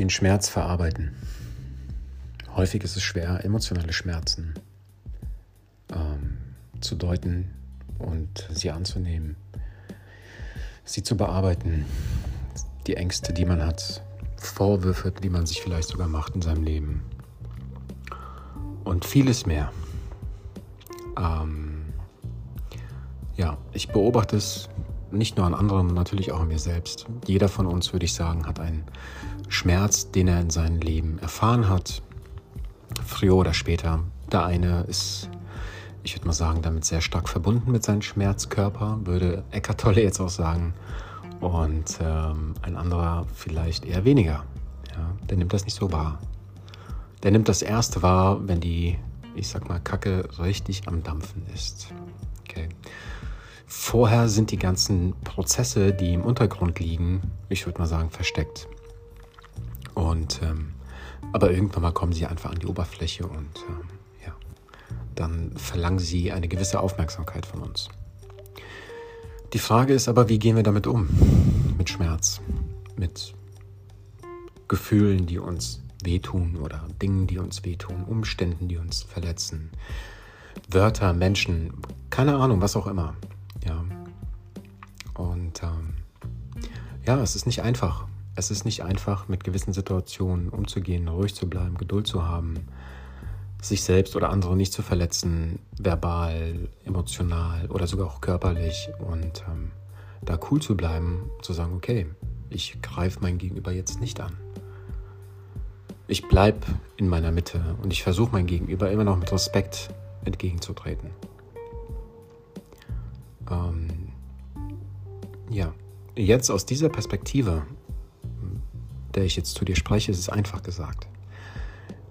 den Schmerz verarbeiten. Häufig ist es schwer, emotionale Schmerzen ähm, zu deuten und sie anzunehmen, sie zu bearbeiten, die Ängste, die man hat, Vorwürfe, die man sich vielleicht sogar macht in seinem Leben und vieles mehr. Ähm, ja, ich beobachte es nicht nur an anderen, natürlich auch an mir selbst. Jeder von uns, würde ich sagen, hat einen Schmerz, den er in seinem Leben erfahren hat, früher oder später. Der eine ist, ich würde mal sagen, damit sehr stark verbunden mit seinem Schmerzkörper, würde Eckart Tolle jetzt auch sagen. Und ähm, ein anderer vielleicht eher weniger. Ja, der nimmt das nicht so wahr. Der nimmt das erste wahr, wenn die, ich sag mal, Kacke richtig am Dampfen ist. Okay. Vorher sind die ganzen Prozesse, die im Untergrund liegen, ich würde mal sagen, versteckt. Und ähm, aber irgendwann mal kommen sie einfach an die Oberfläche und ähm, ja, dann verlangen sie eine gewisse Aufmerksamkeit von uns. Die Frage ist aber, wie gehen wir damit um? Mit Schmerz, mit Gefühlen, die uns wehtun oder Dingen, die uns wehtun, Umständen, die uns verletzen, Wörter, Menschen, keine Ahnung, was auch immer. Ja, es ist nicht einfach. Es ist nicht einfach, mit gewissen Situationen umzugehen, ruhig zu bleiben, Geduld zu haben, sich selbst oder andere nicht zu verletzen, verbal, emotional oder sogar auch körperlich und ähm, da cool zu bleiben, zu sagen, okay, ich greife mein Gegenüber jetzt nicht an. Ich bleibe in meiner Mitte und ich versuche mein Gegenüber immer noch mit Respekt entgegenzutreten. Ähm, ja, jetzt aus dieser Perspektive, der ich jetzt zu dir spreche, ist es einfach gesagt.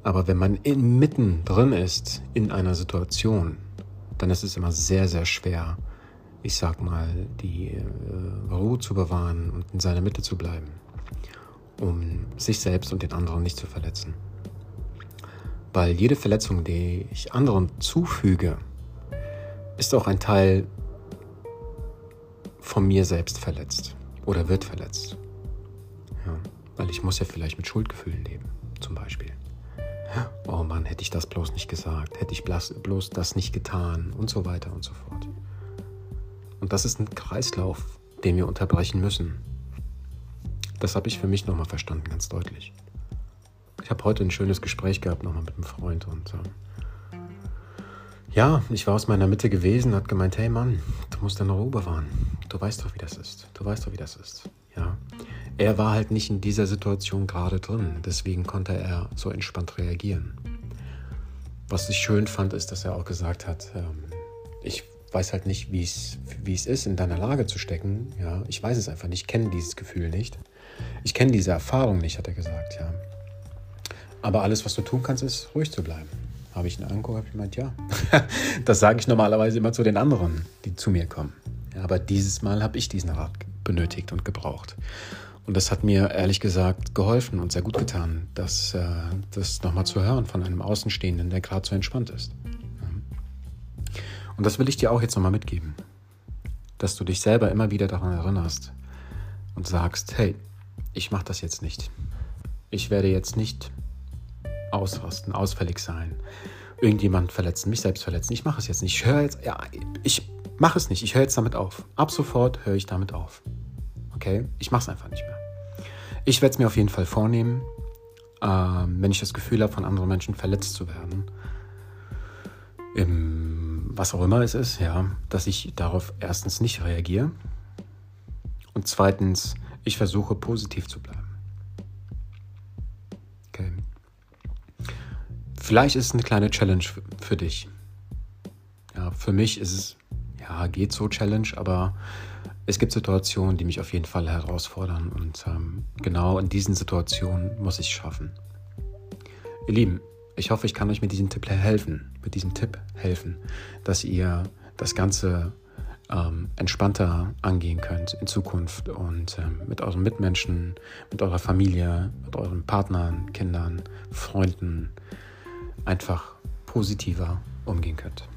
Aber wenn man inmitten drin ist in einer Situation, dann ist es immer sehr, sehr schwer, ich sag mal, die äh, Ruhe zu bewahren und in seiner Mitte zu bleiben, um sich selbst und den anderen nicht zu verletzen. Weil jede Verletzung, die ich anderen zufüge, ist auch ein Teil von mir selbst verletzt oder wird verletzt. Ja, weil ich muss ja vielleicht mit Schuldgefühlen leben, zum Beispiel. Oh Mann, hätte ich das bloß nicht gesagt, hätte ich bloß das nicht getan und so weiter und so fort. Und das ist ein Kreislauf, den wir unterbrechen müssen. Das habe ich für mich nochmal verstanden, ganz deutlich. Ich habe heute ein schönes Gespräch gehabt nochmal mit einem Freund und äh, ja, ich war aus meiner Mitte gewesen, hat gemeint, hey Mann, du musst deine Ruhe bewahren. Du weißt doch, wie das ist. Du weißt doch, wie das ist. Ja. Er war halt nicht in dieser Situation gerade drin, deswegen konnte er so entspannt reagieren. Was ich schön fand, ist, dass er auch gesagt hat, ähm, ich weiß halt nicht, wie es ist, in deiner Lage zu stecken. Ja, ich weiß es einfach nicht, ich kenne dieses Gefühl nicht. Ich kenne diese Erfahrung nicht, hat er gesagt, ja. Aber alles, was du tun kannst, ist ruhig zu bleiben. Habe ich ihn angeguckt, habe ich gemeint, ja. das sage ich normalerweise immer zu den anderen, die zu mir kommen. Aber dieses Mal habe ich diesen Rat benötigt und gebraucht. Und das hat mir ehrlich gesagt geholfen und sehr gut getan, das, äh, das nochmal zu hören von einem Außenstehenden, der gerade so entspannt ist. Und das will ich dir auch jetzt nochmal mitgeben. Dass du dich selber immer wieder daran erinnerst und sagst, hey, ich mache das jetzt nicht. Ich werde jetzt nicht ausrasten, ausfällig sein, irgendjemand verletzen, mich selbst verletzen. Ich mache es jetzt nicht. Ich höre jetzt, ja, ich mache es nicht. Ich höre jetzt damit auf. Ab sofort höre ich damit auf. Okay? Ich mache es einfach nicht mehr. Ich werde es mir auf jeden Fall vornehmen, ähm, wenn ich das Gefühl habe, von anderen Menschen verletzt zu werden, im, was auch immer es ist, ja, dass ich darauf erstens nicht reagiere und zweitens, ich versuche positiv zu bleiben. Okay. Vielleicht ist es eine kleine Challenge für dich. Ja, für mich ist es, ja, geht so Challenge, aber es gibt Situationen, die mich auf jeden Fall herausfordern und ähm, genau in diesen Situationen muss ich es schaffen. Ihr Lieben, ich hoffe, ich kann euch mit diesem Tipp helfen, mit diesem Tipp helfen, dass ihr das Ganze ähm, entspannter angehen könnt in Zukunft und ähm, mit euren Mitmenschen, mit eurer Familie, mit euren Partnern, Kindern, Freunden, einfach positiver umgehen könnt.